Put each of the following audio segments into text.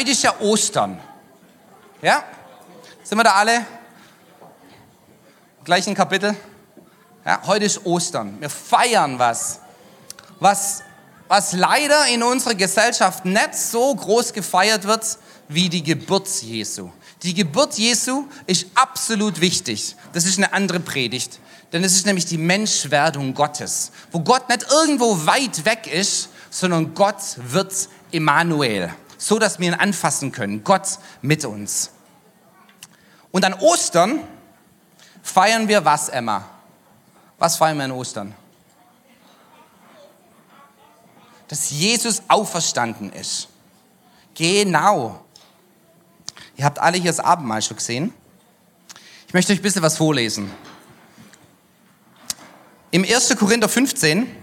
Heute ist ja Ostern. Ja? Sind wir da alle? Gleichen Kapitel? Ja, heute ist Ostern. Wir feiern was. Was, was leider in unserer Gesellschaft nicht so groß gefeiert wird wie die Geburt Jesu. Die Geburt Jesu ist absolut wichtig. Das ist eine andere Predigt. Denn es ist nämlich die Menschwerdung Gottes. Wo Gott nicht irgendwo weit weg ist, sondern Gott wird Emmanuel. So dass wir ihn anfassen können. Gott mit uns. Und an Ostern feiern wir was, Emma? Was feiern wir an Ostern? Dass Jesus auferstanden ist. Genau. Ihr habt alle hier das Abendmahl schon gesehen. Ich möchte euch ein bisschen was vorlesen. Im 1. Korinther 15,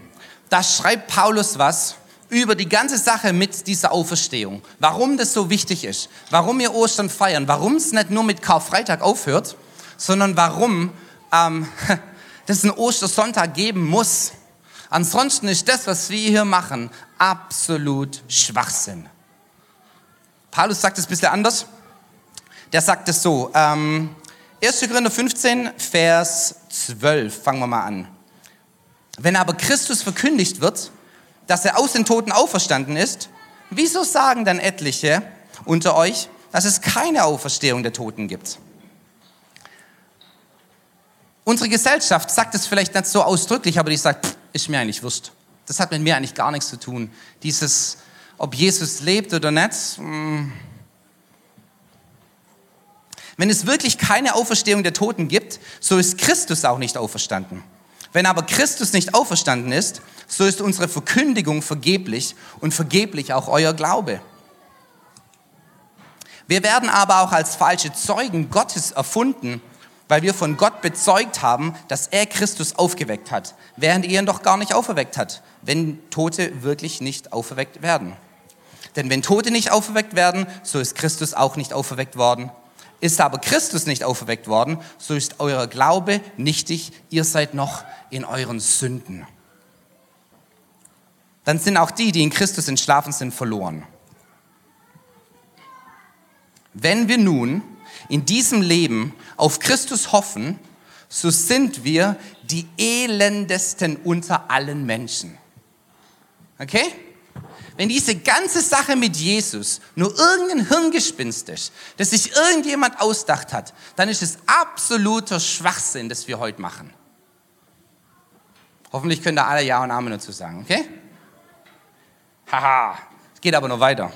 da schreibt Paulus was über die ganze Sache mit dieser Auferstehung. Warum das so wichtig ist. Warum wir Ostern feiern. Warum es nicht nur mit Karfreitag aufhört, sondern warum ähm, dass es einen Ostersonntag geben muss. Ansonsten ist das, was wir hier machen, absolut Schwachsinn. Paulus sagt es ein bisschen anders. Der sagt es so, ähm, 1. Korinther 15, Vers 12, fangen wir mal an. Wenn aber Christus verkündigt wird, dass er aus den Toten auferstanden ist, wieso sagen dann etliche unter euch, dass es keine Auferstehung der Toten gibt? Unsere Gesellschaft sagt es vielleicht nicht so ausdrücklich, aber die sagt, pff, ist mir eigentlich wurscht. Das hat mit mir eigentlich gar nichts zu tun. Dieses, ob Jesus lebt oder nicht. Hm. Wenn es wirklich keine Auferstehung der Toten gibt, so ist Christus auch nicht auferstanden. Wenn aber Christus nicht auferstanden ist, so ist unsere Verkündigung vergeblich und vergeblich auch euer Glaube. Wir werden aber auch als falsche Zeugen Gottes erfunden, weil wir von Gott bezeugt haben, dass er Christus aufgeweckt hat, während er ihn doch gar nicht auferweckt hat, wenn Tote wirklich nicht auferweckt werden. Denn wenn Tote nicht auferweckt werden, so ist Christus auch nicht auferweckt worden. Ist aber Christus nicht auferweckt worden, so ist euer Glaube nichtig, ihr seid noch in euren Sünden. Dann sind auch die, die in Christus entschlafen sind, verloren. Wenn wir nun in diesem Leben auf Christus hoffen, so sind wir die elendesten unter allen Menschen. Okay? Wenn diese ganze Sache mit Jesus nur irgendein Hirngespinst ist, das sich irgendjemand ausdacht hat, dann ist es absoluter Schwachsinn, das wir heute machen. Hoffentlich können da alle Ja und Amen dazu sagen, okay? Haha, es geht aber noch weiter.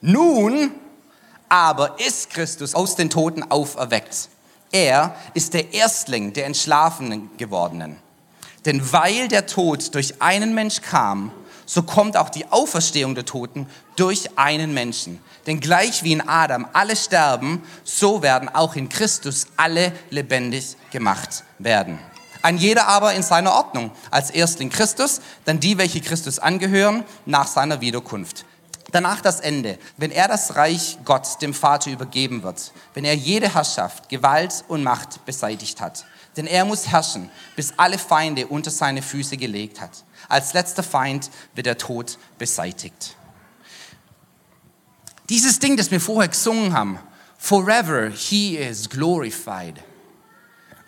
Nun aber ist Christus aus den Toten auferweckt. Er ist der Erstling der Entschlafenen gewordenen. Denn weil der Tod durch einen Mensch kam, so kommt auch die Auferstehung der Toten durch einen Menschen. Denn gleich wie in Adam alle sterben, so werden auch in Christus alle lebendig gemacht werden. Ein jeder aber in seiner Ordnung. Als Erstling Christus, dann die, welche Christus angehören, nach seiner Wiederkunft. Danach das Ende, wenn er das Reich Gott dem Vater übergeben wird, wenn er jede Herrschaft, Gewalt und Macht beseitigt hat. Denn er muss herrschen, bis alle Feinde unter seine Füße gelegt hat. Als letzter Feind wird der Tod beseitigt. Dieses Ding, das wir vorher gesungen haben, Forever he is glorified.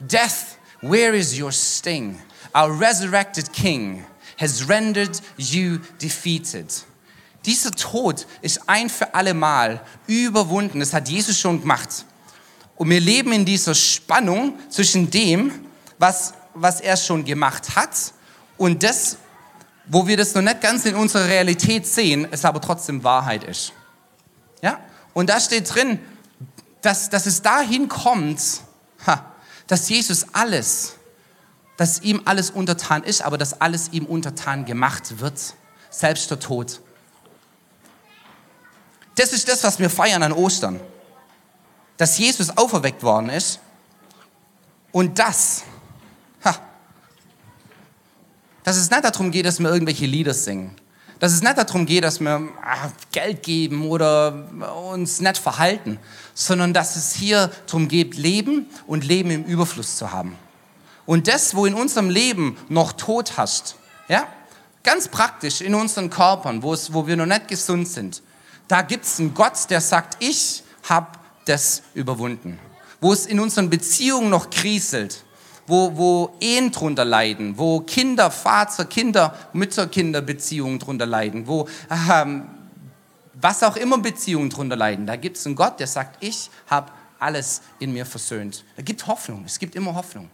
Death, where is your sting? Our resurrected King has rendered you defeated. Dieser Tod ist ein für alle Mal überwunden. Das hat Jesus schon gemacht. Und wir leben in dieser Spannung zwischen dem, was, was er schon gemacht hat und das, wo wir das noch nicht ganz in unserer Realität sehen, es aber trotzdem Wahrheit ist. Ja? Und da steht drin, dass, dass es dahin kommt, ha, dass Jesus alles, dass ihm alles untertan ist, aber dass alles ihm untertan gemacht wird. Selbst der Tod. Das ist das, was wir feiern an Ostern. Dass Jesus auferweckt worden ist und das, ha, dass es nicht darum geht, dass wir irgendwelche Lieder singen. Dass es nicht darum geht, dass wir ah, Geld geben oder uns nicht verhalten, sondern dass es hier darum geht, Leben und Leben im Überfluss zu haben. Und das, wo in unserem Leben noch Tod hast, ja, Ganz praktisch in unseren Körpern, wo, es, wo wir noch nicht gesund sind, da gibt es einen Gott, der sagt, ich habe das überwunden. Wo es in unseren Beziehungen noch kriselt, wo, wo Ehen drunter leiden, wo Kinder, Vater, Kinder, Mütter, Kinder Beziehungen drunter leiden, wo ähm, was auch immer Beziehungen drunter leiden, da gibt es einen Gott, der sagt, ich habe alles in mir versöhnt. Da gibt Hoffnung, es gibt immer Hoffnung.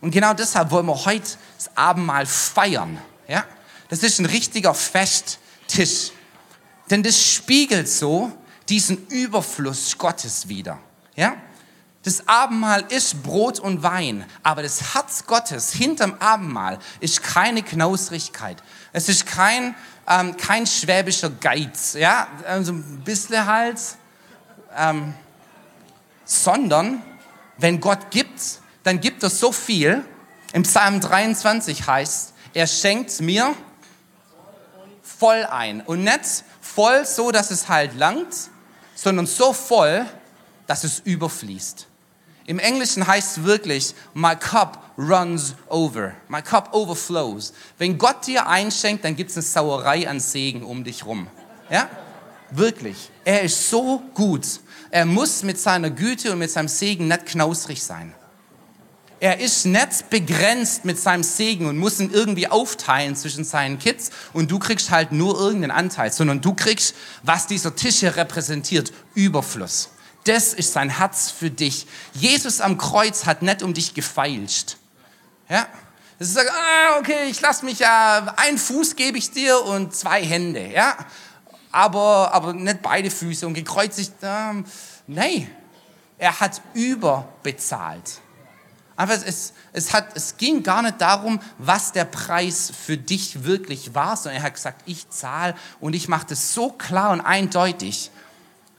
Und genau deshalb wollen wir heute das Abendmahl feiern. Ja? Das ist ein richtiger Festtisch. Denn das spiegelt so diesen Überfluss Gottes wieder. Ja? Das Abendmahl ist Brot und Wein, aber das Herz Gottes hinterm Abendmahl ist keine Knausrigkeit. Es ist kein, ähm, kein schwäbischer Geiz, ja, also ein bisschen halt, ähm, sondern wenn Gott gibt, dann gibt er so viel. Im Psalm 23 heißt, er schenkt mir voll ein und nicht voll so, dass es halt langt, sondern so voll, dass es überfließt. Im Englischen heißt es wirklich, my cup runs over. My cup overflows. Wenn Gott dir einschenkt, dann gibt es eine Sauerei an Segen um dich rum. Ja? Wirklich. Er ist so gut. Er muss mit seiner Güte und mit seinem Segen nicht knausrig sein. Er ist nicht begrenzt mit seinem Segen und muss ihn irgendwie aufteilen zwischen seinen Kids und du kriegst halt nur irgendeinen Anteil, sondern du kriegst, was dieser Tisch hier repräsentiert, Überfluss. Das ist sein Herz für dich. Jesus am Kreuz hat nicht um dich gefeilscht. Ja? Das ist sagt, ah, okay, ich lass mich ja, ein Fuß gebe ich dir und zwei Hände, ja? Aber, aber nicht beide Füße und gekreuzigt, ähm, nein. Er hat überbezahlt. Aber es, es, hat, es ging gar nicht darum, was der Preis für dich wirklich war, sondern er hat gesagt, ich zahle und ich mache das so klar und eindeutig,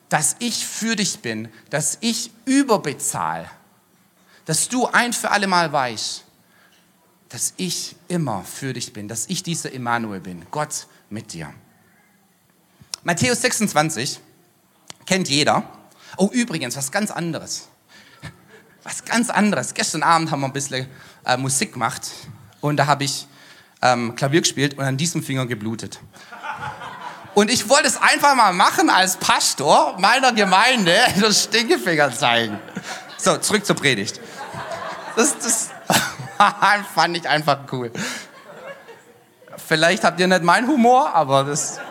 dass ich für dich bin, dass ich überbezahle, dass du ein für alle Mal weißt, dass ich immer für dich bin, dass ich dieser Emmanuel bin, Gott mit dir. Matthäus 26 kennt jeder. Oh, übrigens, was ganz anderes was ganz anderes. Gestern Abend haben wir ein bisschen äh, Musik gemacht und da habe ich ähm, Klavier gespielt und an diesem Finger geblutet. Und ich wollte es einfach mal machen als Pastor meiner Gemeinde, das Stinkefinger zeigen. So, zurück zur Predigt. Das, das fand ich einfach cool. Vielleicht habt ihr nicht meinen Humor, aber das ist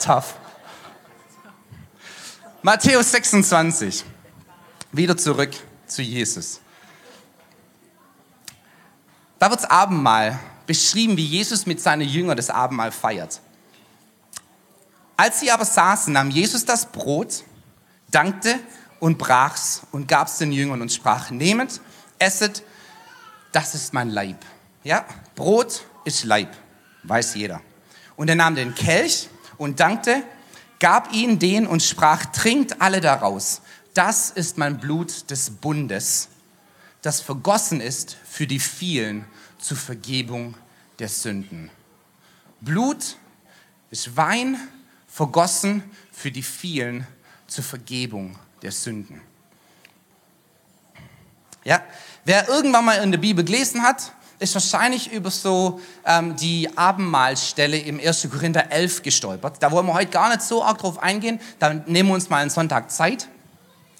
tough. Matthäus 26. Wieder zurück zu Jesus. Da wird das Abendmahl beschrieben, wie Jesus mit seinen Jüngern das Abendmahl feiert. Als sie aber saßen, nahm Jesus das Brot, dankte und brach's und gab's den Jüngern und sprach, nehmet, esset, das ist mein Leib. Ja, Brot ist Leib, weiß jeder. Und er nahm den Kelch und dankte, gab ihn den und sprach, trinkt alle daraus das ist mein Blut des Bundes, das vergossen ist für die vielen zur Vergebung der Sünden. Blut ist Wein, vergossen für die vielen zur Vergebung der Sünden. Ja, wer irgendwann mal in der Bibel gelesen hat, ist wahrscheinlich über so ähm, die Abendmahlstelle im 1. Korinther 11 gestolpert. Da wollen wir heute gar nicht so arg drauf eingehen. Da nehmen wir uns mal einen Sonntag Zeit.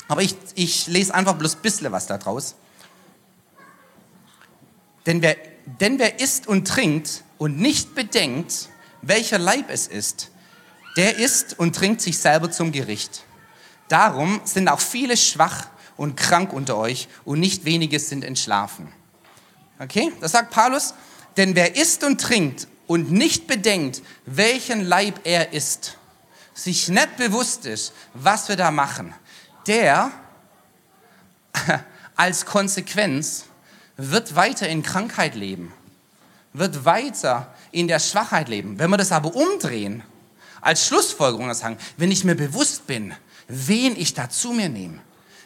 Aber ich, ich lese einfach bloß ein bisschen was da draus. Denn wer, denn wer isst und trinkt und nicht bedenkt, welcher Leib es ist, der isst und trinkt sich selber zum Gericht. Darum sind auch viele schwach und krank unter euch und nicht wenige sind entschlafen. Okay, das sagt Paulus. Denn wer isst und trinkt und nicht bedenkt, welchen Leib er isst, sich nicht bewusst ist, was wir da machen, der als Konsequenz wird weiter in Krankheit leben, wird weiter in der Schwachheit leben. Wenn wir das aber umdrehen, als Schlussfolgerung sagen, wenn ich mir bewusst bin, wen ich da zu mir nehme,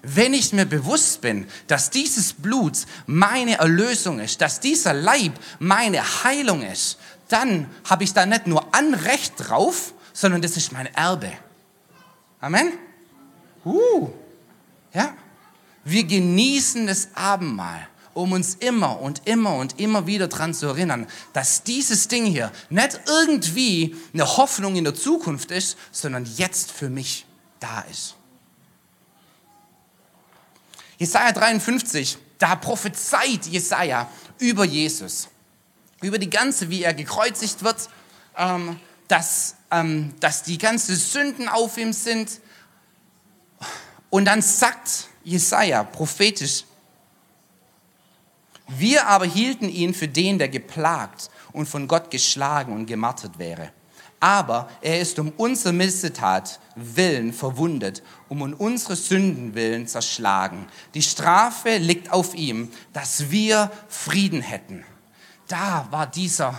wenn ich mir bewusst bin, dass dieses Blut meine Erlösung ist, dass dieser Leib meine Heilung ist, dann habe ich da nicht nur Anrecht drauf, sondern das ist mein Erbe. Amen. Uh, ja. Wir genießen das Abendmahl um uns immer und immer und immer wieder daran zu erinnern, dass dieses Ding hier nicht irgendwie eine Hoffnung in der Zukunft ist, sondern jetzt für mich da ist. Jesaja 53, da prophezeit Jesaja über Jesus, über die ganze, wie er gekreuzigt wird, ähm, dass, ähm, dass die ganzen Sünden auf ihm sind. Und dann sagt Jesaja prophetisch, wir aber hielten ihn für den, der geplagt und von Gott geschlagen und gemartert wäre. Aber er ist um unsere Missetat willen verwundet, um um unsere Sünden willen zerschlagen. Die Strafe liegt auf ihm, dass wir Frieden hätten. Da war dieser,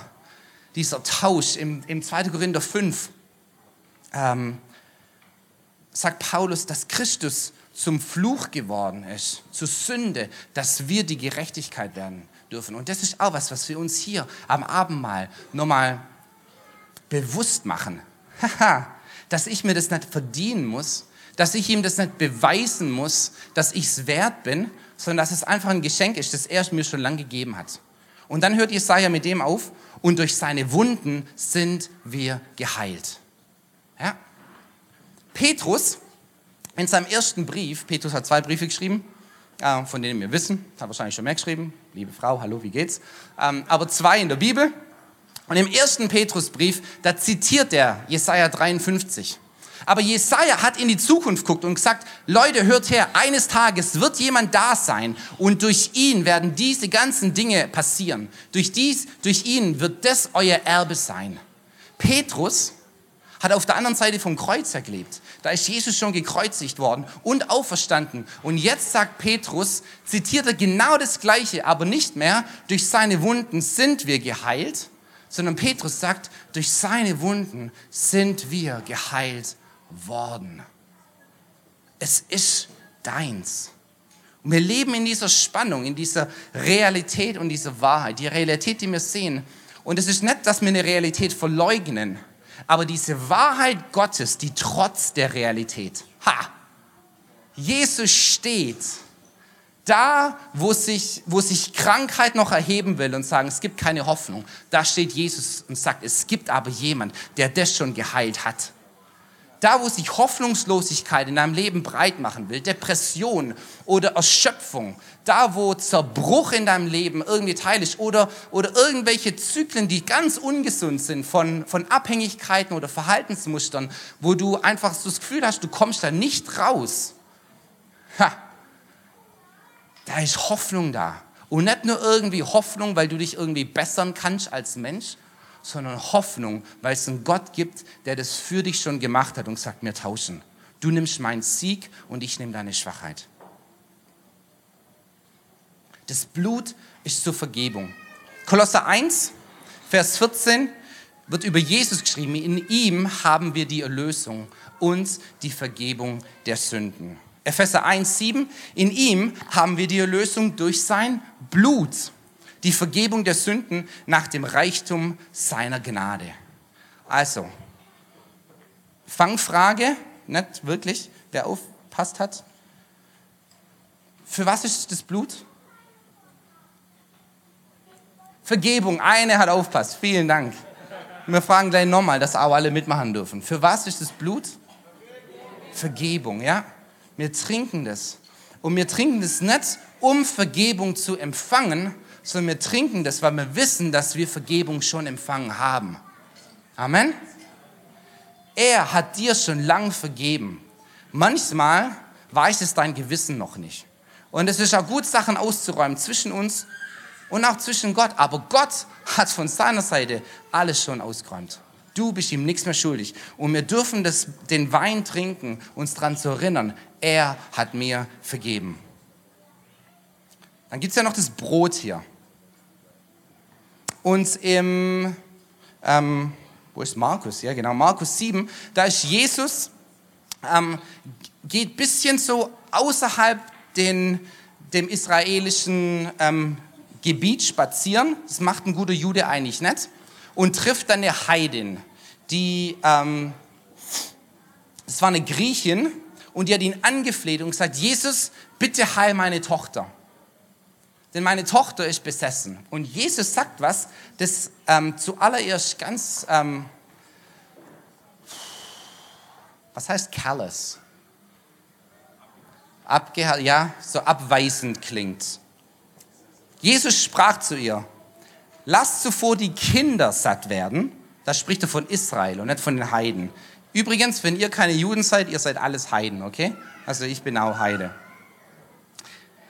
dieser Tausch im, im 2. Korinther 5. Ähm, sagt Paulus, dass Christus zum Fluch geworden ist, zur Sünde, dass wir die Gerechtigkeit werden dürfen. Und das ist auch was, was wir uns hier am Abendmahl nochmal bewusst machen. dass ich mir das nicht verdienen muss, dass ich ihm das nicht beweisen muss, dass ich es wert bin, sondern dass es einfach ein Geschenk ist, das er mir schon lange gegeben hat. Und dann hört Jesaja mit dem auf, und durch seine Wunden sind wir geheilt. Ja? Petrus in seinem ersten Brief, Petrus hat zwei Briefe geschrieben, äh, von denen wir wissen, hat wahrscheinlich schon mehr geschrieben, liebe Frau, hallo, wie geht's? Ähm, aber zwei in der Bibel. Und im ersten Petrusbrief, da zitiert er Jesaja 53. Aber Jesaja hat in die Zukunft geguckt und gesagt, Leute, hört her, eines Tages wird jemand da sein und durch ihn werden diese ganzen Dinge passieren. Durch dies, durch ihn wird das euer Erbe sein. Petrus hat auf der anderen Seite vom Kreuz gelebt. Da ist Jesus schon gekreuzigt worden und auferstanden. Und jetzt sagt Petrus, zitiert er genau das Gleiche, aber nicht mehr, durch seine Wunden sind wir geheilt, sondern Petrus sagt, durch seine Wunden sind wir geheilt worden. Es ist deins. Und wir leben in dieser Spannung, in dieser Realität und dieser Wahrheit. Die Realität, die wir sehen. Und es ist nicht, dass wir eine Realität verleugnen, aber diese Wahrheit Gottes, die trotz der Realität. Ha! Jesus steht da, wo sich, wo sich Krankheit noch erheben will und sagen, es gibt keine Hoffnung. Da steht Jesus und sagt, es gibt aber jemand, der das schon geheilt hat da, wo sich Hoffnungslosigkeit in deinem Leben breit machen will, Depression oder Erschöpfung, da, wo Zerbruch in deinem Leben irgendwie Teil ist oder, oder irgendwelche Zyklen, die ganz ungesund sind von, von Abhängigkeiten oder Verhaltensmustern, wo du einfach so das Gefühl hast, du kommst da nicht raus. Ha, da ist Hoffnung da. Und nicht nur irgendwie Hoffnung, weil du dich irgendwie bessern kannst als Mensch, sondern Hoffnung, weil es einen Gott gibt, der das für dich schon gemacht hat und sagt, wir tauschen. Du nimmst meinen Sieg und ich nehme deine Schwachheit. Das Blut ist zur Vergebung. Kolosser 1, Vers 14 wird über Jesus geschrieben. In ihm haben wir die Erlösung und die Vergebung der Sünden. Epheser 1, 7. In ihm haben wir die Erlösung durch sein Blut die Vergebung der Sünden nach dem Reichtum seiner Gnade. Also, Fangfrage, nicht wirklich, wer aufpasst hat. Für was ist das Blut? Vergebung, eine hat aufpasst, vielen Dank. Wir fragen gleich nochmal, dass auch alle mitmachen dürfen. Für was ist das Blut? Vergebung, ja. Wir trinken das. Und wir trinken das nicht, um Vergebung zu empfangen, sondern wir trinken das, weil wir wissen, dass wir Vergebung schon empfangen haben. Amen. Er hat dir schon lang vergeben. Manchmal weiß es dein Gewissen noch nicht. Und es ist auch gut, Sachen auszuräumen zwischen uns und auch zwischen Gott. Aber Gott hat von seiner Seite alles schon ausgeräumt. Du bist ihm nichts mehr schuldig. Und wir dürfen das, den Wein trinken, uns daran zu erinnern, er hat mir vergeben. Dann gibt es ja noch das Brot hier. Und im, ähm, wo ist Markus? Ja, genau, Markus 7, da ist Jesus, ähm, geht ein bisschen so außerhalb den, dem israelischen ähm, Gebiet spazieren. Das macht ein guter Jude eigentlich nicht. Und trifft dann eine Heidin, die, ähm, das war eine Griechin, und die hat ihn angefleht und gesagt, Jesus, bitte heil meine Tochter. denn meine Tochter ist besessen. Und Jesus sagt was, das ähm, zuallererst ganz, ähm, was heißt callous? Abgeha ja, so abweisend klingt. Jesus sprach zu ihr, lasst zuvor die Kinder satt werden. Da spricht er von Israel und nicht von den Heiden. Übrigens, wenn ihr keine Juden seid, ihr seid alles Heiden, okay? Also ich bin auch Heide.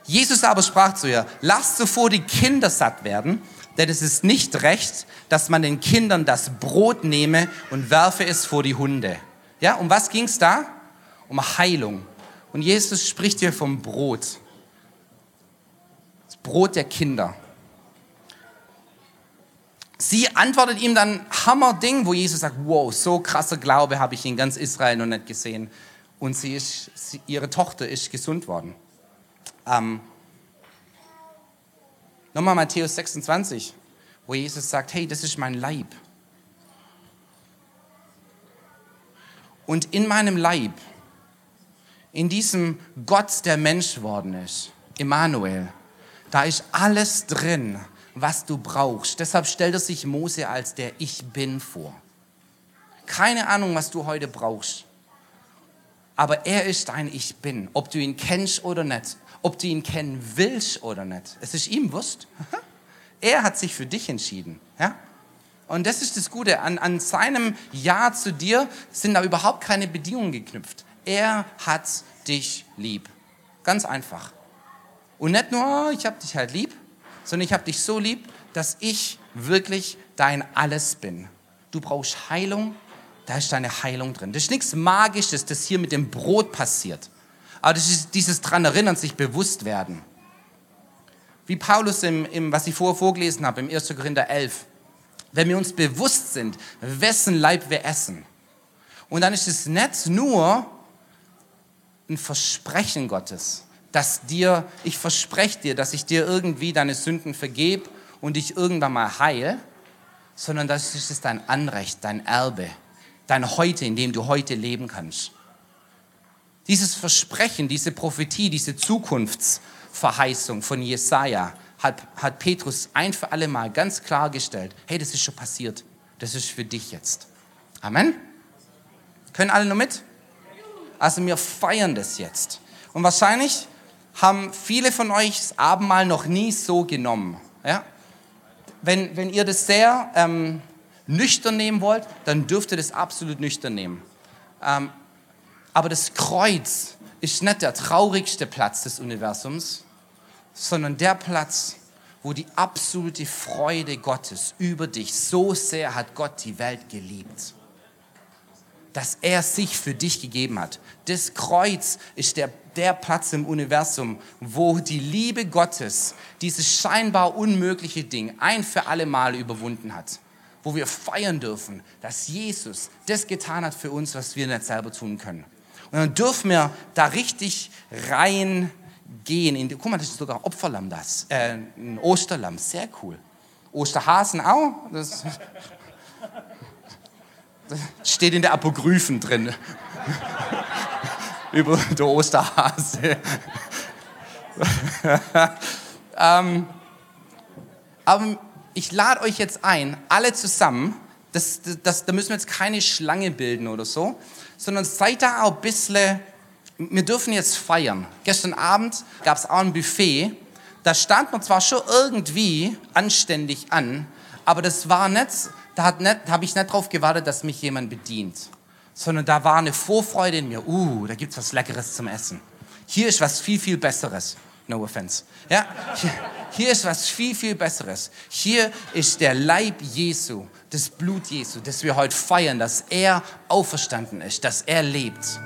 Jesus aber sprach zu ihr, lasst zuvor die Kinder satt werden, denn es ist nicht recht, dass man den Kindern das Brot nehme und werfe es vor die Hunde. Ja, um was ging es da? Um Heilung. Und Jesus spricht hier vom Brot. Brot der Kinder. Sie antwortet ihm dann Hammerding, wo Jesus sagt, wow, so krasser Glaube habe ich in ganz Israel noch nicht gesehen. Und sie ist, sie, ihre Tochter ist gesund worden. Ähm, nochmal Matthäus 26, wo Jesus sagt, hey, das ist mein Leib. Und in meinem Leib, in diesem Gott, der Mensch worden ist, Emmanuel, da ist alles drin, was du brauchst. Deshalb stellt er sich Mose als der Ich Bin vor. Keine Ahnung, was du heute brauchst. Aber er ist ein Ich Bin, ob du ihn kennst oder nicht ob du ihn kennen willst oder nicht. Es ist ihm wurscht. Er hat sich für dich entschieden. Ja? Und das ist das Gute. An, an seinem Ja zu dir sind da überhaupt keine Bedingungen geknüpft. Er hat dich lieb. Ganz einfach. Und nicht nur, oh, ich habe dich halt lieb, sondern ich habe dich so lieb, dass ich wirklich dein Alles bin. Du brauchst Heilung, da ist deine Heilung drin. Das ist nichts Magisches, das hier mit dem Brot passiert. Aber das ist dieses dran erinnern, sich bewusst werden. Wie Paulus, im, im, was ich vorher vorgelesen habe, im 1. Korinther 11. Wenn wir uns bewusst sind, wessen Leib wir essen. Und dann ist es nicht nur ein Versprechen Gottes, dass dir, ich verspreche dir, dass ich dir irgendwie deine Sünden vergebe und dich irgendwann mal heile, sondern das ist dein Anrecht, dein Erbe, dein Heute, in dem du heute leben kannst. Dieses Versprechen, diese Prophetie, diese Zukunftsverheißung von Jesaja hat, hat Petrus ein für alle Mal ganz klargestellt: hey, das ist schon passiert. Das ist für dich jetzt. Amen. Können alle nur mit? Also wir feiern das jetzt. Und wahrscheinlich haben viele von euch das Abendmahl noch nie so genommen. Ja? Wenn, wenn ihr das sehr ähm, nüchtern nehmen wollt, dann dürft ihr das absolut nüchtern nehmen. Ähm, aber das Kreuz ist nicht der traurigste Platz des Universums, sondern der Platz, wo die absolute Freude Gottes über dich, so sehr hat Gott die Welt geliebt, dass er sich für dich gegeben hat. Das Kreuz ist der, der Platz im Universum, wo die Liebe Gottes dieses scheinbar unmögliche Ding ein für alle Mal überwunden hat. Wo wir feiern dürfen, dass Jesus das getan hat für uns, was wir nicht selber tun können. Und dann dürfen wir da richtig reingehen. In guck mal, das ist sogar Opferlamm, das. Äh, ein Osterlamm, sehr cool. Osterhasen auch. Das steht in der Apokryphen drin. Über der Osterhase. ähm, aber ich lade euch jetzt ein, alle zusammen, das, das, das, da müssen wir jetzt keine Schlange bilden oder so, sondern seid da auch ein bisschen, wir dürfen jetzt feiern. Gestern Abend gab es auch ein Buffet, da stand man zwar schon irgendwie anständig an, aber das war nicht, da, habe ich nicht darauf gewartet, dass mich jemand bedient, sondern da war eine Vorfreude in mir, uh, da gibt es was Leckeres zum Essen. Hier ist was viel, viel Besseres. No offense. Ja, hier, hier ist was viel, viel Besseres. Hier ist der Leib Jesu, das Blut Jesu, das wir heute feiern, dass er auferstanden ist, dass er lebt.